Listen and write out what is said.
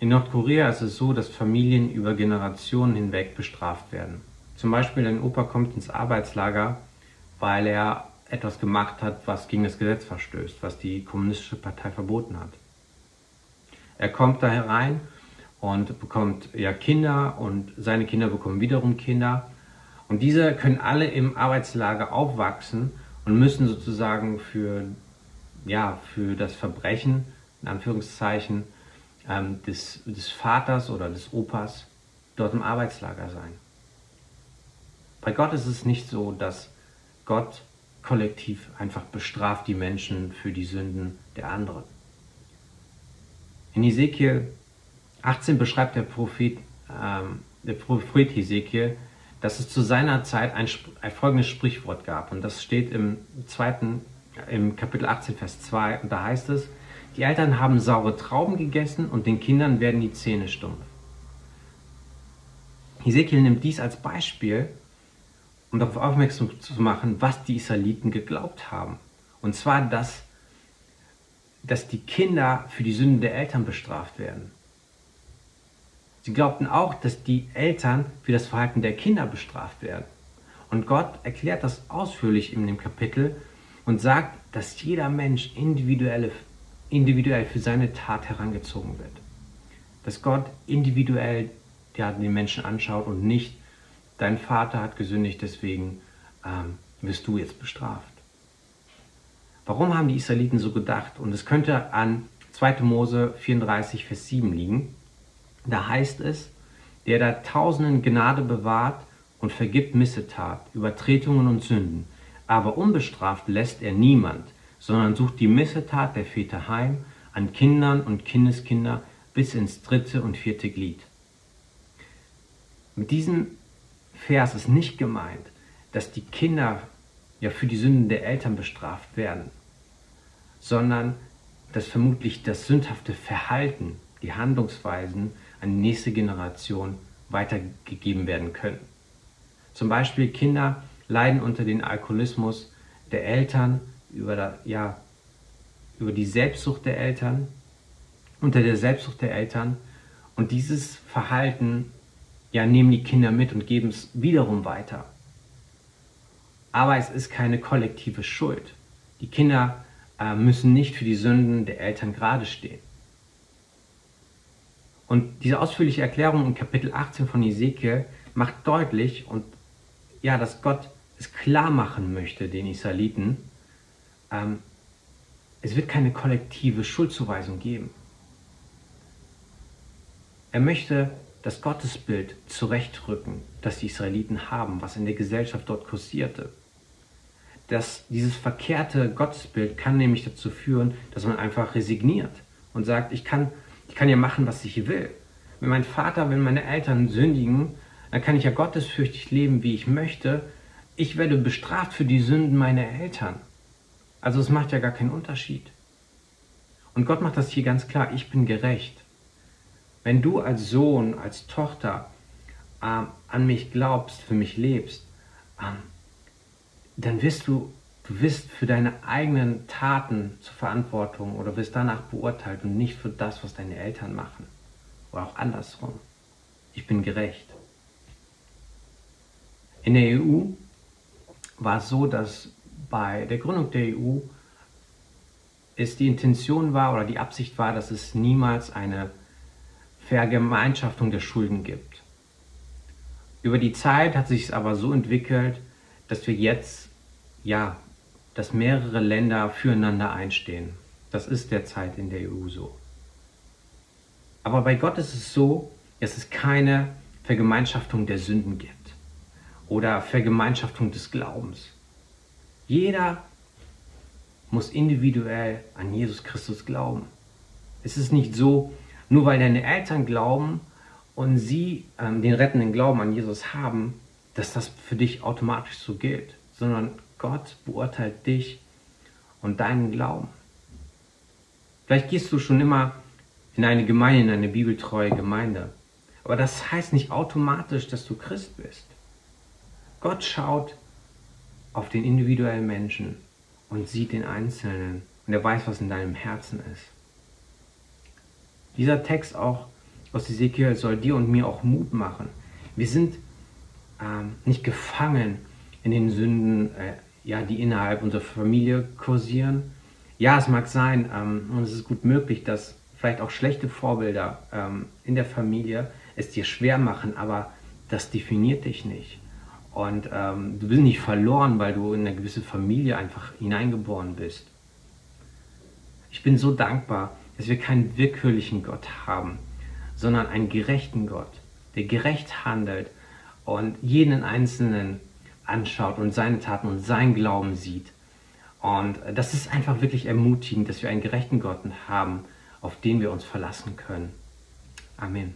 In Nordkorea ist es so, dass Familien über Generationen hinweg bestraft werden. Zum Beispiel ein Opa kommt ins Arbeitslager, weil er etwas gemacht hat, was gegen das Gesetz verstößt, was die kommunistische Partei verboten hat. Er kommt da herein und bekommt ja Kinder und seine Kinder bekommen wiederum Kinder. Und diese können alle im Arbeitslager aufwachsen und müssen sozusagen für, ja, für das Verbrechen, in Anführungszeichen, ähm, des, des Vaters oder des Opas dort im Arbeitslager sein. Bei Gott ist es nicht so, dass Gott kollektiv einfach bestraft die Menschen für die Sünden der anderen. In Ezekiel 18 beschreibt der Prophet, ähm, der Prophet Ezekiel, dass es zu seiner Zeit ein, ein, folgendes Sprichwort gab. Und das steht im zweiten, im Kapitel 18, Vers 2. Und da heißt es, die Eltern haben saure Trauben gegessen und den Kindern werden die Zähne stumpf. Ezekiel nimmt dies als Beispiel, um darauf aufmerksam zu machen, was die Israeliten geglaubt haben. Und zwar, dass, dass die Kinder für die Sünden der Eltern bestraft werden. Sie glaubten auch, dass die Eltern für das Verhalten der Kinder bestraft werden. Und Gott erklärt das ausführlich in dem Kapitel und sagt, dass jeder Mensch individuell, individuell für seine Tat herangezogen wird. Dass Gott individuell ja, den Menschen anschaut und nicht, dein Vater hat gesündigt, deswegen ähm, wirst du jetzt bestraft. Warum haben die Israeliten so gedacht? Und es könnte an 2. Mose 34, Vers 7 liegen. Da heißt es, der da Tausenden Gnade bewahrt und vergibt Missetat, Übertretungen und Sünden, aber unbestraft lässt er niemand, sondern sucht die Missetat der Väter heim an Kindern und Kindeskinder bis ins dritte und vierte Glied. Mit diesem Vers ist nicht gemeint, dass die Kinder ja für die Sünden der Eltern bestraft werden, sondern dass vermutlich das sündhafte Verhalten, die Handlungsweisen an die nächste Generation weitergegeben werden können. Zum Beispiel Kinder leiden unter dem Alkoholismus der Eltern, über, der, ja, über die Selbstsucht der Eltern, unter der Selbstsucht der Eltern. Und dieses Verhalten ja, nehmen die Kinder mit und geben es wiederum weiter. Aber es ist keine kollektive Schuld. Die Kinder äh, müssen nicht für die Sünden der Eltern gerade stehen. Und diese ausführliche Erklärung in Kapitel 18 von Ezekiel macht deutlich und ja, dass Gott es klar machen möchte den Israeliten, ähm, es wird keine kollektive Schuldzuweisung geben. Er möchte das Gottesbild zurechtrücken, das die Israeliten haben, was in der Gesellschaft dort kursierte. Das, dieses verkehrte Gottesbild kann nämlich dazu führen, dass man einfach resigniert und sagt, ich kann, ich kann ja machen, was ich will. Wenn mein Vater, wenn meine Eltern sündigen, dann kann ich ja gottesfürchtig leben, wie ich möchte. Ich werde bestraft für die Sünden meiner Eltern. Also es macht ja gar keinen Unterschied. Und Gott macht das hier ganz klar, ich bin gerecht. Wenn du als Sohn, als Tochter ähm, an mich glaubst, für mich lebst, ähm, dann wirst du, du wirst für deine eigenen Taten zur Verantwortung oder wirst danach beurteilt und nicht für das, was deine Eltern machen. Oder auch andersrum. Ich bin gerecht. In der EU war es so, dass bei der Gründung der EU es die Intention war oder die Absicht war, dass es niemals eine Vergemeinschaftung der Schulden gibt. Über die Zeit hat sich es aber so entwickelt, dass wir jetzt, ja, dass mehrere Länder füreinander einstehen. Das ist derzeit in der EU so. Aber bei Gott ist es so, dass es keine Vergemeinschaftung der Sünden gibt oder Vergemeinschaftung des Glaubens. Jeder muss individuell an Jesus Christus glauben. Es ist nicht so, nur weil deine Eltern glauben und sie ähm, den rettenden Glauben an Jesus haben, dass das für dich automatisch so gilt, sondern Gott beurteilt dich und deinen Glauben. Vielleicht gehst du schon immer in eine Gemeinde, in eine bibeltreue Gemeinde. Aber das heißt nicht automatisch, dass du Christ bist. Gott schaut auf den individuellen Menschen und sieht den Einzelnen und er weiß, was in deinem Herzen ist. Dieser Text auch aus Ezekiel soll dir und mir auch Mut machen. Wir sind ähm, nicht gefangen in den Sünden, äh, ja, die innerhalb unserer Familie kursieren. Ja, es mag sein, ähm, und es ist gut möglich, dass vielleicht auch schlechte Vorbilder ähm, in der Familie es dir schwer machen, aber das definiert dich nicht. Und ähm, du bist nicht verloren, weil du in eine gewisse Familie einfach hineingeboren bist. Ich bin so dankbar, dass wir keinen willkürlichen Gott haben, sondern einen gerechten Gott, der gerecht handelt und jeden Einzelnen anschaut und seine Taten und sein Glauben sieht. Und das ist einfach wirklich ermutigend, dass wir einen gerechten Gott haben, auf den wir uns verlassen können. Amen.